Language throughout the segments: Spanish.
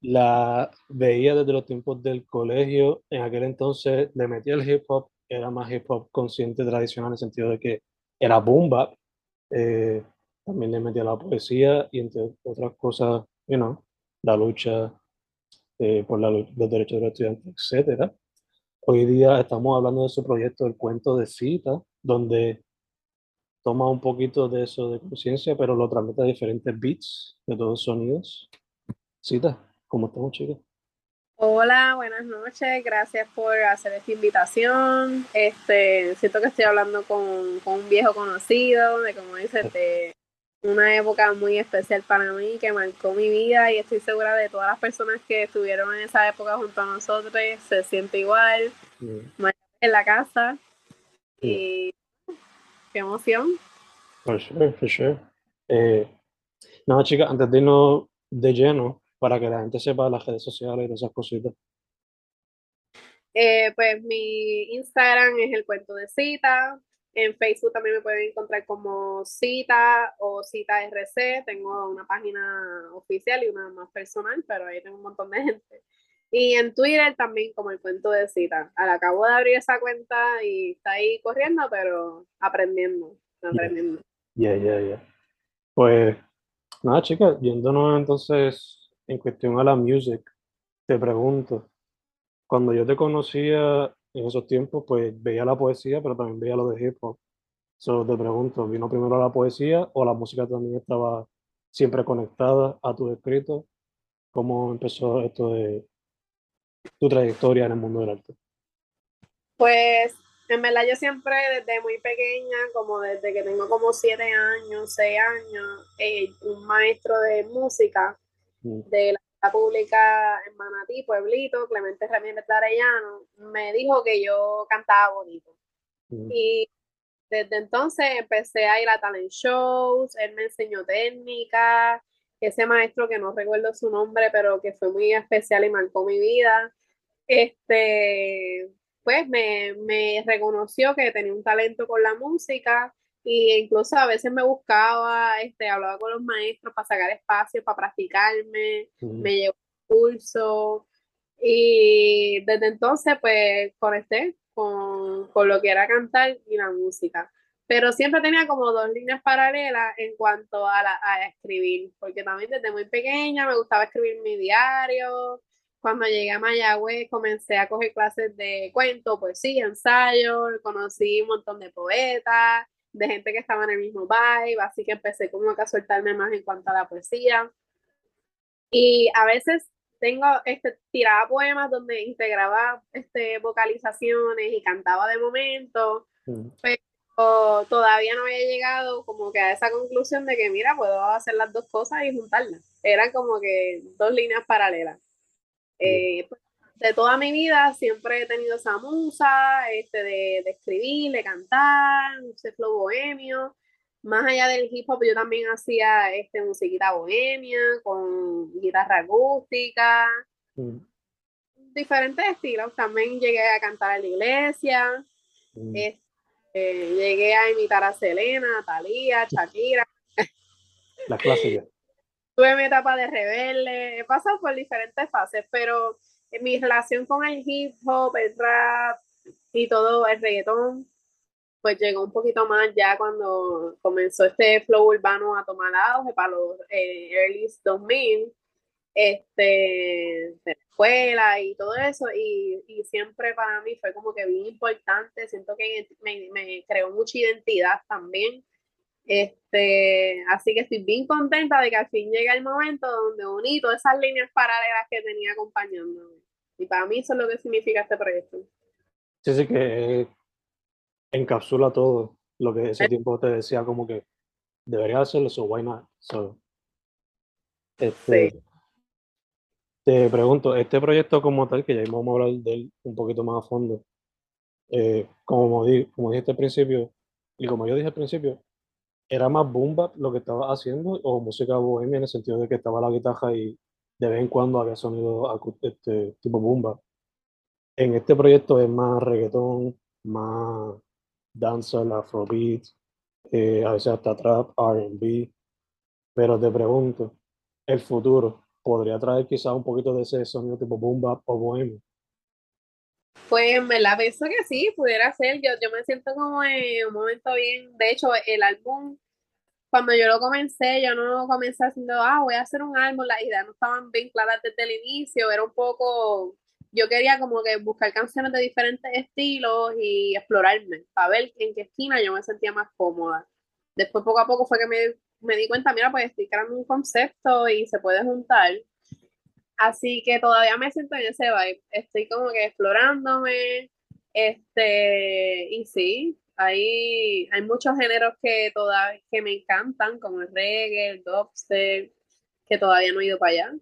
la veía desde los tiempos del colegio. En aquel entonces le metía el hip hop, era más hip hop consciente, tradicional, en el sentido de que era boom bap. Eh, también le metía la poesía y entre otras cosas, you know, la lucha eh, por la, los derechos de los estudiantes, etc. Hoy día estamos hablando de su proyecto El Cuento de Cita, donde toma un poquito de eso de conciencia, pero lo transmite a diferentes beats de todos sonidos. Cita, ¿cómo estamos, chicas? Hola, buenas noches, gracias por hacer esta invitación. Este, siento que estoy hablando con, con un viejo conocido, de como dices, de una época muy especial para mí que marcó mi vida y estoy segura de todas las personas que estuvieron en esa época junto a nosotros se siente igual, en la casa y qué emoción. For sure, for sure. Eh, no, chicas, antes de irnos de lleno, para que la gente sepa las redes sociales y esas cositas. Eh, pues mi Instagram es el cuento de cita, en Facebook también me pueden encontrar como Cita o Cita RC. Tengo una página oficial y una más personal, pero ahí tengo un montón de gente. Y en Twitter también como el cuento de Cita. Acabo de abrir esa cuenta y está ahí corriendo, pero aprendiendo, aprendiendo. Ya, ya, ya. Pues nada, chicas, yéndonos entonces en cuestión a la music, te pregunto, cuando yo te conocía en esos tiempos, pues veía la poesía, pero también veía lo de hip hop. Solo te pregunto, ¿vino primero la poesía o la música también estaba siempre conectada a tus escritos? ¿Cómo empezó esto de tu trayectoria en el mundo del arte? Pues en verdad yo siempre desde muy pequeña, como desde que tengo como siete años, seis años, eh, un maestro de música. De la pública en Manatí, Pueblito, Clemente Ramírez de Arellano, me dijo que yo cantaba bonito. Y desde entonces empecé a ir a talent shows, él me enseñó técnica, ese maestro que no recuerdo su nombre, pero que fue muy especial y marcó mi vida, este, pues me, me reconoció que tenía un talento con la música y incluso a veces me buscaba, este, hablaba con los maestros para sacar espacio, para practicarme, me llevó curso y desde entonces pues conecté con, con lo que era cantar y la música. Pero siempre tenía como dos líneas paralelas en cuanto a, la, a escribir, porque también desde muy pequeña me gustaba escribir mi diario. Cuando llegué a Mayagüez comencé a coger clases de cuento, poesía, ensayo, conocí un montón de poetas, de gente que estaba en el mismo vibe, así que empecé como a soltarme más en cuanto a la poesía. Y a veces tengo, este, tiraba poemas donde integraba este, vocalizaciones y cantaba de momento, mm. pero todavía no había llegado como que a esa conclusión de que, mira, puedo hacer las dos cosas y juntarlas. Eran como que dos líneas paralelas. Eh, pues, de toda mi vida siempre he tenido esa musa este, de, de escribir, de cantar, ese flow bohemio. Más allá del hip hop, yo también hacía este, musiquita bohemia, con guitarra acústica, mm. diferentes estilos. También llegué a cantar en la iglesia. Mm. Este, llegué a imitar a Selena, a Talía, Shakira. La clásica. Tuve mi etapa de rebelde. He pasado por diferentes fases, pero mi relación con el hip hop, el rap y todo el reggaetón pues llegó un poquito más ya cuando comenzó este flow urbano a tomar auge para los eh, early 2000, este, de la escuela y todo eso, y, y, siempre para mí fue como que bien importante, siento que me, me creó mucha identidad también. Este, así que estoy bien contenta de que al fin llega el momento donde uní todas esas líneas paralelas que tenía acompañándome. Y para mí eso es lo que significa este proyecto. Sí, sí, que encapsula todo lo que ese tiempo te decía como que debería hacerlo, so why not? este, Te pregunto, este proyecto como tal, que ya vamos a hablar de él un poquito más a fondo, eh, como, di, como dije al principio, y como yo dije al principio, ¿era más boom lo que estaba haciendo o música bohemia en el sentido de que estaba la guitarra y de vez en cuando había sonido este, tipo boom En este proyecto es más reggaetón, más dancehall, afrobeat, eh, a veces hasta trap, RB. Pero te pregunto, ¿el futuro podría traer quizás un poquito de ese sonido tipo boom bap o bohemio? Pues me la pienso que sí, pudiera ser. Yo, yo me siento como en un momento bien. De hecho, el álbum, cuando yo lo comencé, yo no comencé haciendo, ah, voy a hacer un álbum. Las ideas no estaban bien claras desde el inicio. Era un poco yo quería como que buscar canciones de diferentes estilos y explorarme, para ver en qué esquina yo me sentía más cómoda. Después poco a poco fue que me, me di cuenta, mira, pues estoy creando un concepto y se puede juntar. Así que todavía me siento en ese vibe. Estoy como que explorándome. Este, y sí, hay, hay muchos géneros que, todavía, que me encantan, como el reggae, el dubstep, que todavía no he ido para allá.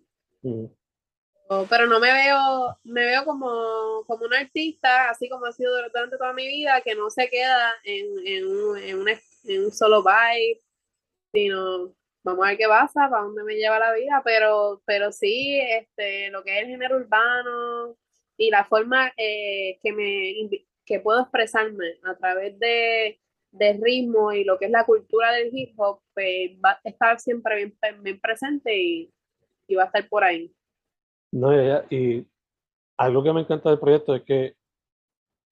Mm pero no me veo, me veo como, como un artista, así como ha sido durante toda mi vida, que no se queda en, en, un, en, un, en un solo vibe, sino vamos a ver qué pasa, para dónde me lleva la vida, pero, pero sí, este, lo que es el género urbano y la forma eh, que, me, que puedo expresarme a través de, de ritmo y lo que es la cultura del hip hop, pues va a estar siempre bien, bien presente y, y va a estar por ahí. No, y algo que me encanta del proyecto es que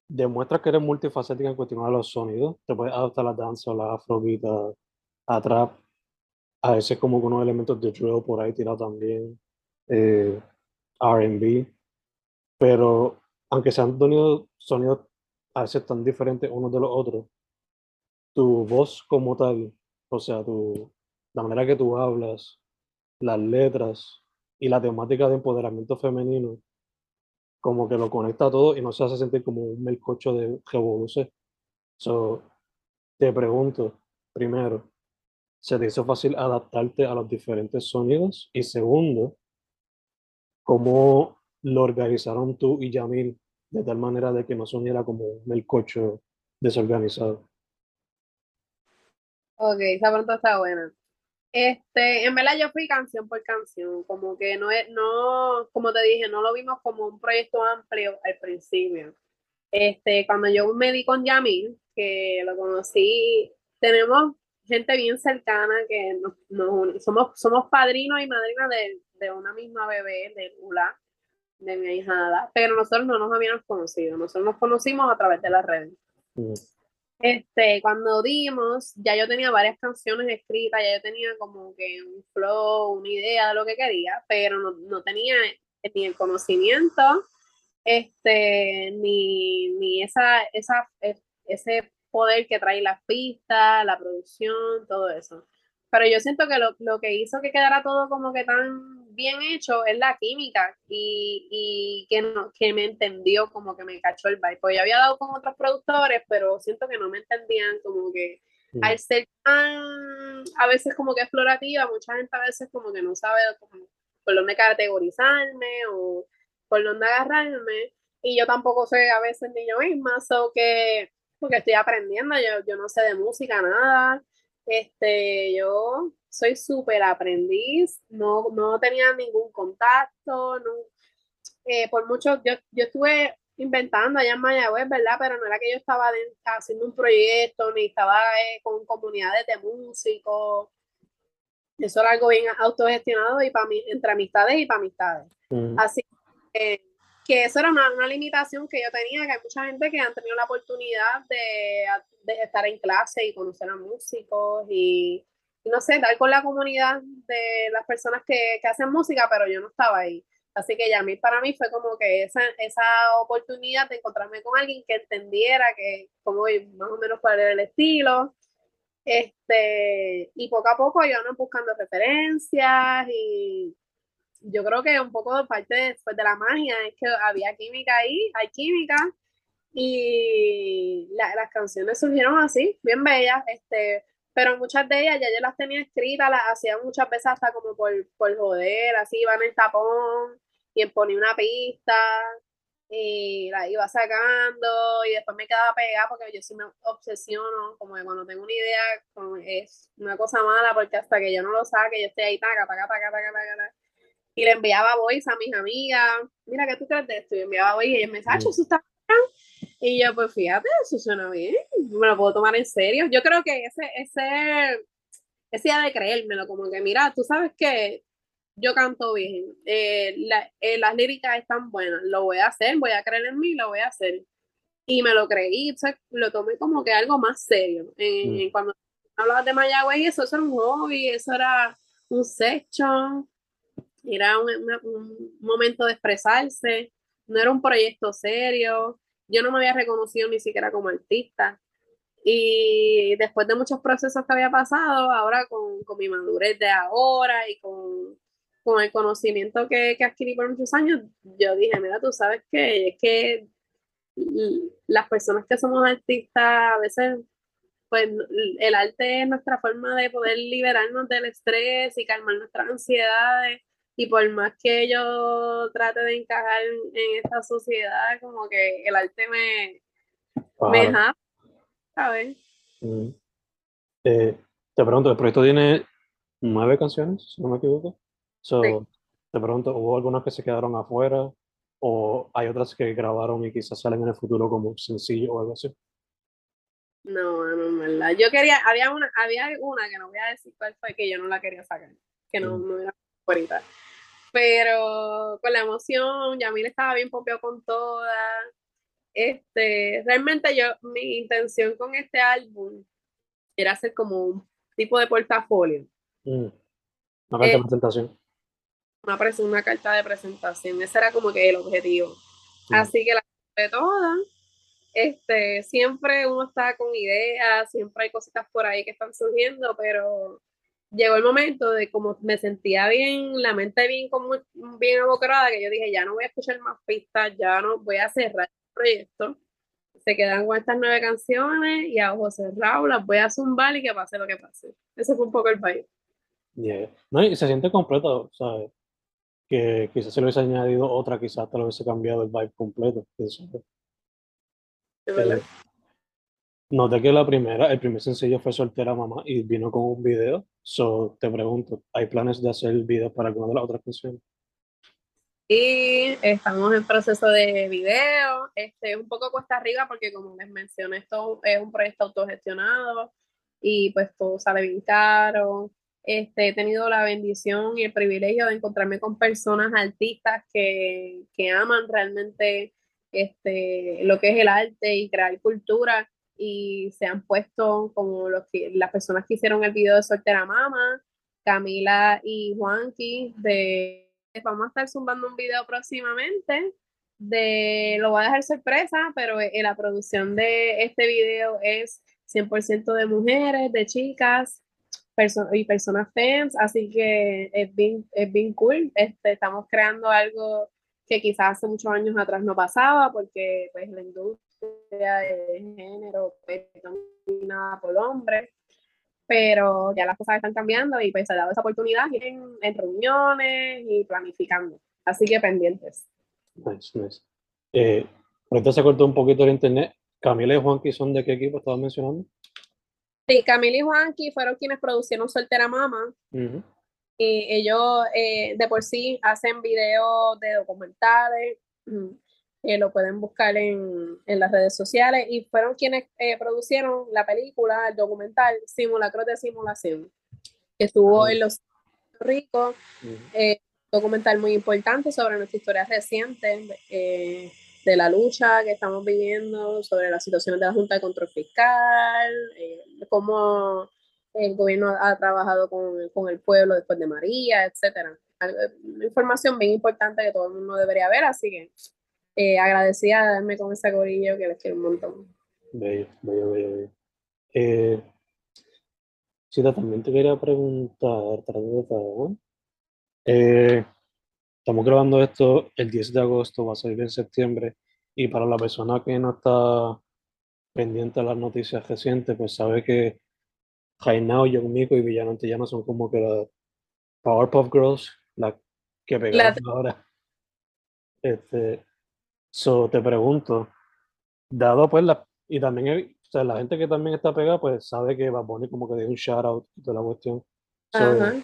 demuestra que eres multifacética en cuestión de los sonidos. Te puedes adaptar a la danza, a la afrobeat, a, trap. A veces como con unos elementos de drill por ahí tirado también. Eh, R&B. Pero aunque sean sonidos, sonidos a veces tan diferentes unos de los otros, tu voz como tal, o sea, tu, la manera que tú hablas, las letras, y la temática de empoderamiento femenino como que lo conecta todo y no se hace sentir como un melcocho de revolución. So, te pregunto, primero, ¿se te hizo fácil adaptarte a los diferentes sonidos? Y segundo, ¿cómo lo organizaron tú y Yamil de tal manera de que no soniera como un melcocho desorganizado? Ok, esa pregunta está buena. Este, en verdad yo fui canción por canción, como que no es, no, como te dije, no lo vimos como un proyecto amplio al principio. Este, cuando yo me di con Yamil, que lo conocí, tenemos gente bien cercana que nos, somos, somos padrinos y madrinas de, de, una misma bebé, de Ula, de mi hijada, pero nosotros no nos habíamos conocido, nosotros nos conocimos a través de las redes. Mm. Este, cuando dimos, ya yo tenía varias canciones escritas, ya yo tenía como que un flow, una idea de lo que quería, pero no, no tenía ni el conocimiento, este, ni, ni esa, esa, ese poder que trae las pistas, la producción, todo eso. Pero yo siento que lo, lo que hizo que quedara todo como que tan bien hecho es la química y, y que, no, que me entendió como que me cachó el vibe. Pues yo había dado con otros productores, pero siento que no me entendían como que mm. al ser tan a veces como que explorativa, mucha gente a veces como que no sabe por dónde categorizarme o por dónde agarrarme. Y yo tampoco sé a veces ni yo misma, so que porque estoy aprendiendo, yo, yo no sé de música, nada. Este, yo soy súper aprendiz, no, no tenía ningún contacto, no, eh, por mucho, yo, yo estuve inventando allá en Mayagüez, ¿verdad? Pero no era que yo estaba haciendo un proyecto, ni estaba eh, con comunidades de músicos. Eso era algo bien autogestionado y para mí, entre amistades y para amistades. Así que, que, eso era una, una, limitación que yo tenía, que hay mucha gente que han tenido la oportunidad de, de estar en clase y conocer a músicos y, no sé, dar con la comunidad de las personas que, que hacen música, pero yo no estaba ahí. Así que ya mí, para mí fue como que esa, esa oportunidad de encontrarme con alguien que entendiera que como más o menos cuál era el estilo. Este, y poco a poco íbamos buscando referencias y yo creo que un poco de parte después de la magia es que había química ahí, hay química y las canciones surgieron así, bien bellas, este, pero muchas de ellas ya yo las tenía escritas, las hacía muchas veces hasta como por, por joder, así iban en tapón y ponía una pista y la iba sacando y después me quedaba pegada porque yo sí me obsesiono, como que cuando tengo una idea es una cosa mala porque hasta que yo no lo saque, yo estoy ahí, taca, taca, taca, taca, taca, y le enviaba voice a mis amigas, mira, ¿qué tú crees de esto? Y enviaba voice y ella me decía, eso está y yo, pues fíjate, eso suena bien, me lo puedo tomar en serio. Yo creo que ese, ese, ese día de creérmelo, como que, mira, tú sabes que yo canto bien, eh, eh, las líricas están buenas, lo voy a hacer, voy a creer en mí, lo voy a hacer. Y me lo creí, lo tomé como que algo más serio. Mm. Cuando hablabas de Mayagüez, eso, eso era un hobby, eso era un section, era un, un momento de expresarse, no era un proyecto serio yo no me había reconocido ni siquiera como artista. Y después de muchos procesos que había pasado, ahora con, con mi madurez de ahora y con, con el conocimiento que, que, adquirí por muchos años, yo dije, mira, tú sabes que es que las personas que somos artistas, a veces, pues el arte es nuestra forma de poder liberarnos del estrés y calmar nuestras ansiedades y por más que yo trate de encajar en esta sociedad, como que el arte me, me deja, ¿sabes? Mm. Eh, te pregunto, el proyecto tiene nueve canciones, si no me equivoco. Te pregunto, ¿hubo algunas que se quedaron afuera o hay otras que grabaron y quizás salen en el futuro como sencillo o algo así? No, no, en verdad. Yo quería, había una, había una que no voy a decir cuál fue, que yo no la quería sacar, que no, mm. no era favorita. Pero con la emoción, Yamil estaba bien pompeado con todas. Este, realmente yo, mi intención con este álbum era hacer como un tipo de portafolio. Mm. Una carta de eh, presentación. Una, una carta de presentación. Ese era como que el objetivo. Así que la de todas. Este, siempre uno está con ideas, siempre hay cositas por ahí que están surgiendo, pero llegó el momento de como me sentía bien, la mente bien, como, bien abocada, que yo dije, ya no voy a escuchar más pistas, ya no voy a cerrar el proyecto. Se quedan con estas nueve canciones y a ojos cerrados las voy a zumbar y que pase lo que pase. Ese fue un poco el país. No, y se siente completo, ¿sabes? Que quizás se le hubiese añadido otra, quizás te lo hubiese cambiado el vibe completo. Es verdad. Eh, Noté que la primera, el primer sencillo fue Soltera Mamá y vino con un video. So, te pregunto, ¿hay planes de hacer video para alguna de las otras canciones? Y estamos en proceso de video. Este, un poco cuesta arriba porque como les mencioné, esto es un proyecto autogestionado y pues todo sale bien caro. Este, he tenido la bendición y el privilegio de encontrarme con personas artistas que, que aman realmente este, lo que es el arte y crear cultura y se han puesto como los que, las personas que hicieron el video de Soltera Mama, Camila y Juanqui, de vamos a estar zumbando un video próximamente de, lo voy a dejar sorpresa, pero eh, la producción de este video es 100% de mujeres, de chicas y personas fans, así que es bien, es bien cool. Este, estamos creando algo que quizás hace muchos años atrás no pasaba, porque pues la industria de género dominada por hombres, pero ya las cosas están cambiando y pues se ha dado esa oportunidad en, en reuniones y planificando. Así que pendientes. Nice, nice. Eh, ahorita se cortó un poquito el internet. Camila y Juanqui son de qué equipo estabas mencionando? Sí, Camila y Juanqui fueron quienes producieron Soltera Mama. Y ellos eh, de por sí hacen videos de documentales, eh, lo pueden buscar en, en, las redes sociales y fueron quienes eh, producieron la película, el documental Simulacros de Simulación, que estuvo en los Ricos, eh, documental muy importante sobre nuestra historia reciente de la lucha que estamos viviendo, sobre la situación de la Junta de Control Fiscal, cómo el gobierno ha trabajado con, con, el pueblo después de María, etcétera. Información bien importante que todo el mundo debería ver, así que eh, agradecida de darme con ese gorillo que les quiero un montón. Bello, bello, bello, bello. Eh, también te quería preguntar, eh, estamos grabando esto el 10 de agosto, va a salir en septiembre, y para la persona que no está pendiente de las noticias recientes, pues sabe que Jainao, Miko y Villano Antillano son como que la Powerpuff Girls, la que pegaron ahora. Este, So, te pregunto, dado pues la, y también o sea, la gente que también está pegada, pues sabe que va a poner como que de un shout out de la cuestión. So,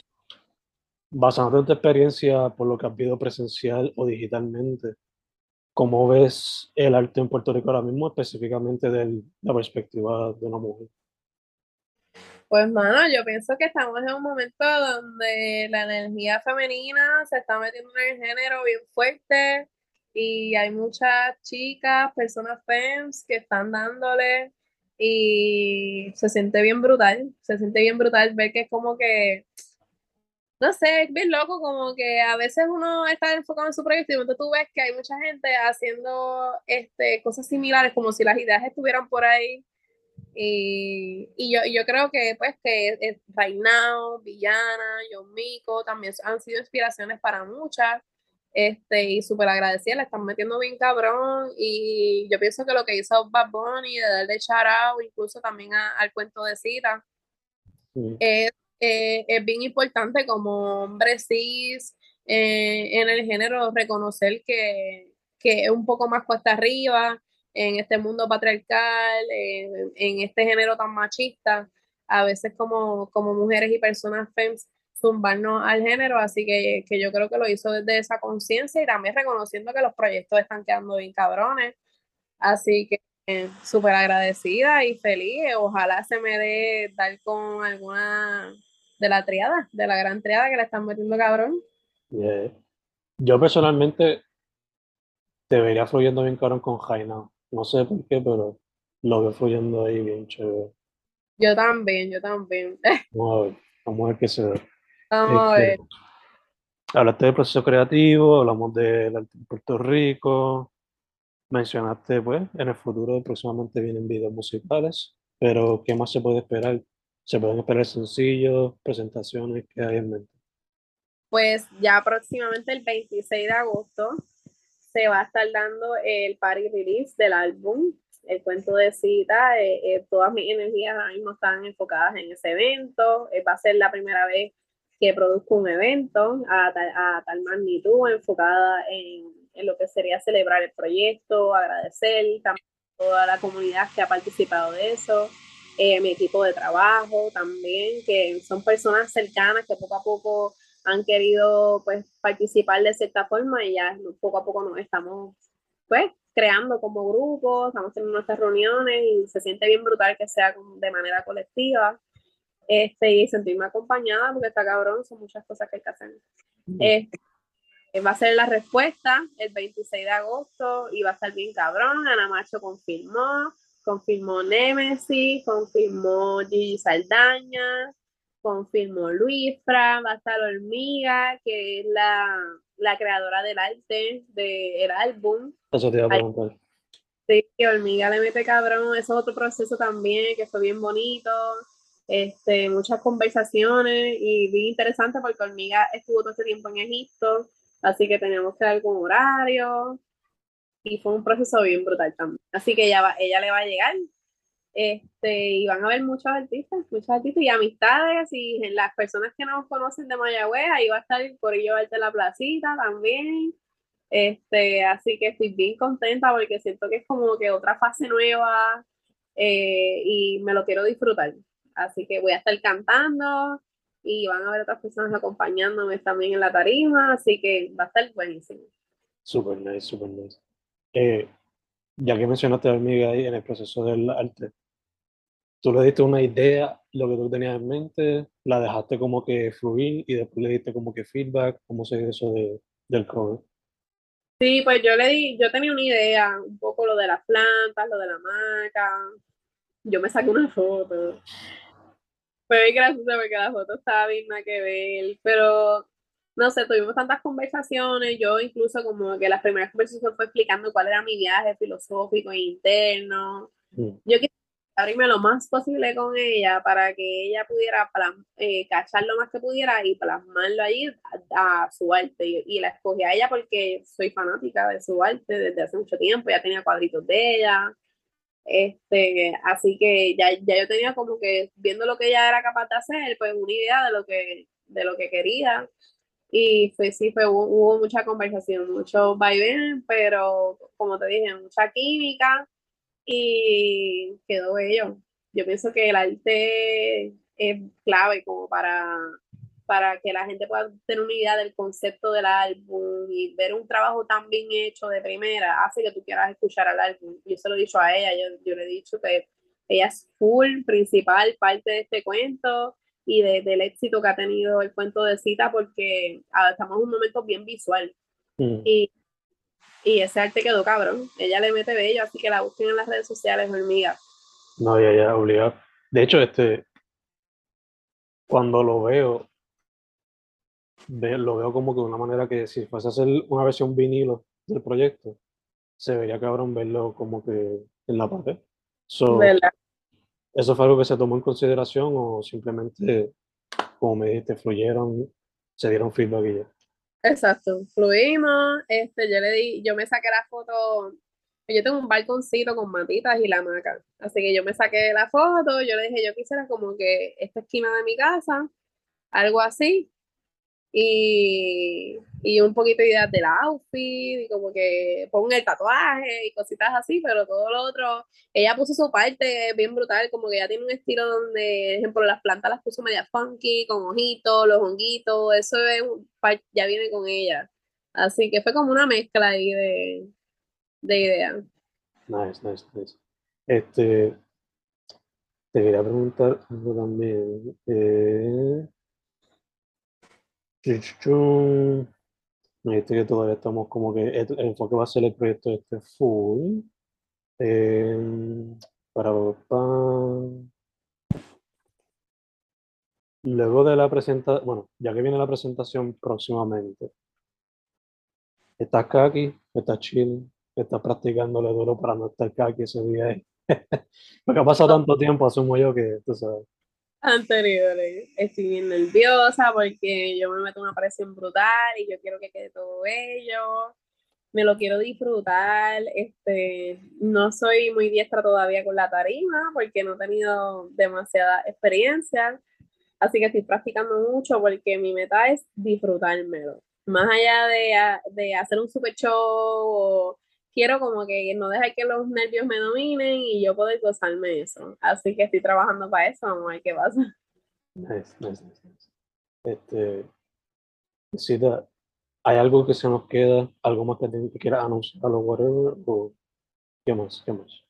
basándote en tu experiencia por lo que has visto presencial o digitalmente, ¿cómo ves el arte en Puerto Rico ahora mismo, específicamente de la perspectiva de una mujer? Pues, mano, yo pienso que estamos en un momento donde la energía femenina se está metiendo en el género bien fuerte y hay muchas chicas, personas fans que están dándole y se siente bien brutal, se siente bien brutal ver que es como que, no sé, es bien loco, como que a veces uno está enfocado en su proyecto y entonces tú ves que hay mucha gente haciendo este, cosas similares, como si las ideas estuvieran por ahí. Y, y yo, yo creo que pues que Reinao, Villana, John también han sido inspiraciones para muchas. Este, y súper agradecida, le están metiendo bien cabrón. Y yo pienso que lo que hizo Bad Bunny de darle shout incluso también al cuento de cita, es, eh, es, bien importante como hombre cis eh, en el género reconocer que, que, es un poco más cuesta arriba en este mundo patriarcal, en este género tan machista. A veces como, como mujeres y personas femmes zumbarnos al género, así que, que yo creo que lo hizo desde esa conciencia y también reconociendo que los proyectos están quedando bien cabrones. Así que eh, súper agradecida y feliz. Ojalá se me dé dar con alguna de la triada, de la gran triada que le están metiendo cabrón. Yo personalmente te vería fluyendo bien cabrón con Jaina. No sé por qué, pero lo veo fluyendo ahí bien chévere. Yo también, yo también. Vamos a ver, vamos a ver qué se ve. Vamos a ver. Este, hablaste del proceso creativo, hablamos de Puerto Rico, mencionaste, pues, en el futuro próximamente vienen videos musicales, pero ¿qué más se puede esperar? ¿Se pueden esperar sencillos, presentaciones? ¿Qué hay en mente? Pues ya próximamente el 26 de agosto se va a estar dando el party release del álbum, el cuento de cita. Eh, eh, todas mis energías ahora mismo están enfocadas en ese evento. Eh, va a ser la primera vez que produzco un evento a, a tal magnitud enfocada en, en, lo que sería celebrar el proyecto, agradecer también a toda la comunidad que ha participado de eso, eh, mi equipo de trabajo también, que son personas cercanas que poco a poco han querido pues participar de cierta forma y ya poco a poco nos estamos pues creando como grupo, estamos teniendo nuestras reuniones y se siente bien brutal que sea de manera colectiva este, y sentirme acompañada, porque está cabrón, son muchas cosas que hay que hacer. Este, va a ser la respuesta el 26 de agosto y va a estar bien cabrón. Ana Macho confirmó, confirmó Nemesis, confirmó Gigi Saldaña, confirmó Luisfra, va a estar Hormiga, que es la, la creadora del arte del álbum. Eso te iba a preguntar. Sí, Hormiga le mete cabrón, eso es otro proceso también que fue bien bonito este, muchas conversaciones y bien interesante porque Hormiga estuvo todo ese tiempo en Egipto, así que teníamos que dar con horario y fue un proceso bien brutal también. Así que ella, va, ella le va a llegar este, y van a ver muchos artistas, muchos artistas y amistades y las personas que nos conocen de Mayagüez, ahí va a estar por ello de la placita también. Este, así que estoy bien contenta porque siento que es como que otra fase nueva eh, y me lo quiero disfrutar. Así que voy a estar cantando, y van a haber otras personas acompañándome también en la tarima, así que va a estar buenísimo. Super nice, super nice. Eh, ya que mencionaste a Amiga ahí en el proceso del arte, tú le diste una idea, lo que tú tenías en mente, la dejaste como que fluir y después le diste como que feedback, ¿cómo se hizo eso de, del cover? Sí, pues yo le di, yo tenía una idea, un poco lo de las plantas, lo de la maca. Yo me saqué una foto. Fue muy gracioso porque la foto estaba bien nada que ver, pero no sé, tuvimos tantas conversaciones, yo incluso como que las primeras conversaciones fue explicando cuál era mi viaje filosófico e interno. Mm. Yo quise abrirme lo más posible con ella para que ella pudiera eh, cachar lo más que pudiera y plasmarlo ahí a, su arte. Y, la escogí a ella porque soy fanática de su arte desde hace mucho tiempo, ya tenía cuadritos de ella. Este, así que ya, ya yo tenía como que viendo lo que ella era capaz de hacer, pues una idea de lo que, de lo que quería. Y fue, sí, fue, hubo, mucha conversación, mucho vaivén, pero como te dije, mucha química y quedó bello. Yo pienso que el arte es clave como para, para que la gente pueda tener una idea del concepto del álbum y ver un trabajo tan bien hecho de primera hace que tú quieras escuchar al álbum. Yo se lo he dicho a ella, yo, yo le he dicho que ella es full, principal, parte de este cuento y del éxito que ha tenido el cuento de cita porque ah, estamos en un momento bien visual. Mm. Y, y, ese arte quedó cabrón. Ella le mete bello, así que la busquen en las redes sociales, hormiga. No, ya, ya, obligado. De hecho, este, cuando lo veo, lo veo como que de una manera que si fuese a hacer una versión vinilo del proyecto, se vería cabrón verlo como que en la parte. ¿Eso fue algo que se tomó en consideración o simplemente, como me dijiste, fluyeron, se dieron feedback y ya? Exacto, fluimos, este, yo le di, yo me saqué la foto, yo tengo un balconcito con matitas y la hamaca, así que yo me saqué la foto, yo le dije, yo quisiera como que esta esquina de mi casa, algo así, y, y un poquito de ideas del outfit, y como que pongo el tatuaje y cositas así, pero todo lo otro, ella puso su parte bien brutal, como que ella tiene un estilo donde, por ejemplo, las plantas las puso media funky, con ojitos, los honguitos, eso es, ya viene con ella. Así que fue como una mezcla ahí de, de ideas. Nice, nice, nice. Este, te quería preguntar algo también. Eh, me dijiste que todavía estamos como que el enfoque va a ser el proyecto este full. Em, para, Luego de la presentación, bueno, ya que viene la presentación próximamente, estás aquí, estás chill, estás practicándole duro para no estar aquí ese día. Porque ha pasado tanto tiempo, asumo yo que tú sabes anteriores. Estoy bien nerviosa porque yo me meto una presión brutal y yo quiero que quede todo bello. Me lo quiero disfrutar. Este, no soy muy diestra todavía con la tarima porque no he tenido demasiada experiencia. Así que estoy practicando mucho porque mi meta es disfrutármelo. Más allá de, de hacer un super show o quiero como que no dejar que los nervios me dominen y yo poder gozarme eso. Así que estoy trabajando para eso, vamos a ver qué pasa. Nice, nice, nice. Este, ¿hay algo que se nos queda? ¿Algo más que, te, quieras anunciar o whatever? ¿O qué más? ¿Qué más?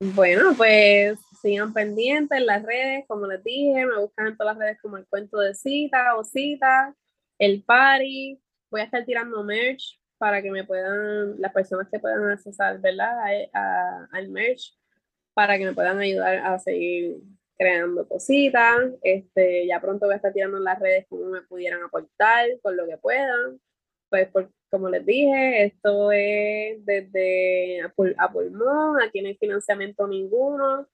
Bueno, pues sigan pendientes en las redes, como les dije, me buscan en todas las redes como el cuento de cita o cita, el party, voy a estar tirando merch para que me puedan, las personas que puedan accesar, ¿verdad? al merch, para que me puedan ayudar a seguir creando cositas. Este, ya pronto voy a estar tirando las redes cómo me pudieran aportar con lo que puedan. Pues como les dije, esto es desde a, a pulmón, aquí no hay financiamiento ninguno.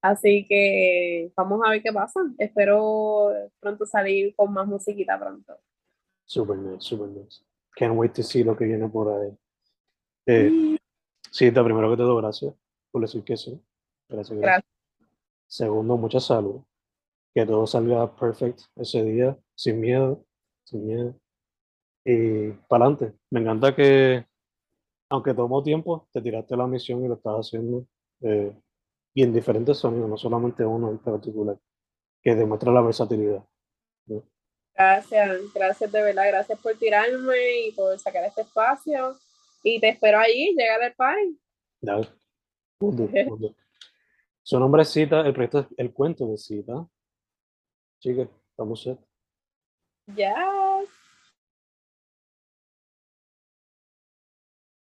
Así que vamos a ver qué pasa. Espero pronto salir con más musiquita pronto. Super nice, super nice. Can't wait to see lo que viene por ahí. Eh, sí, te primero que todo, gracias por decir que sí. Gracias, gracias. Segundo, mucha salud. Que todo salga perfect ese día, sin miedo, sin miedo. Y para adelante. Me encanta que, aunque tomó tiempo, te tiraste la misión y lo estás haciendo. Eh, y en diferentes sonidos, no solamente uno en particular, que demuestra la versatilidad. Gracias, gracias de verdad, gracias por tirarme y por sacar este espacio. Y te espero allí, llegar al party. Dale. Su nombre es Cita, el proyecto es El Cuento de Cita. Chicas, estamos set. Ya.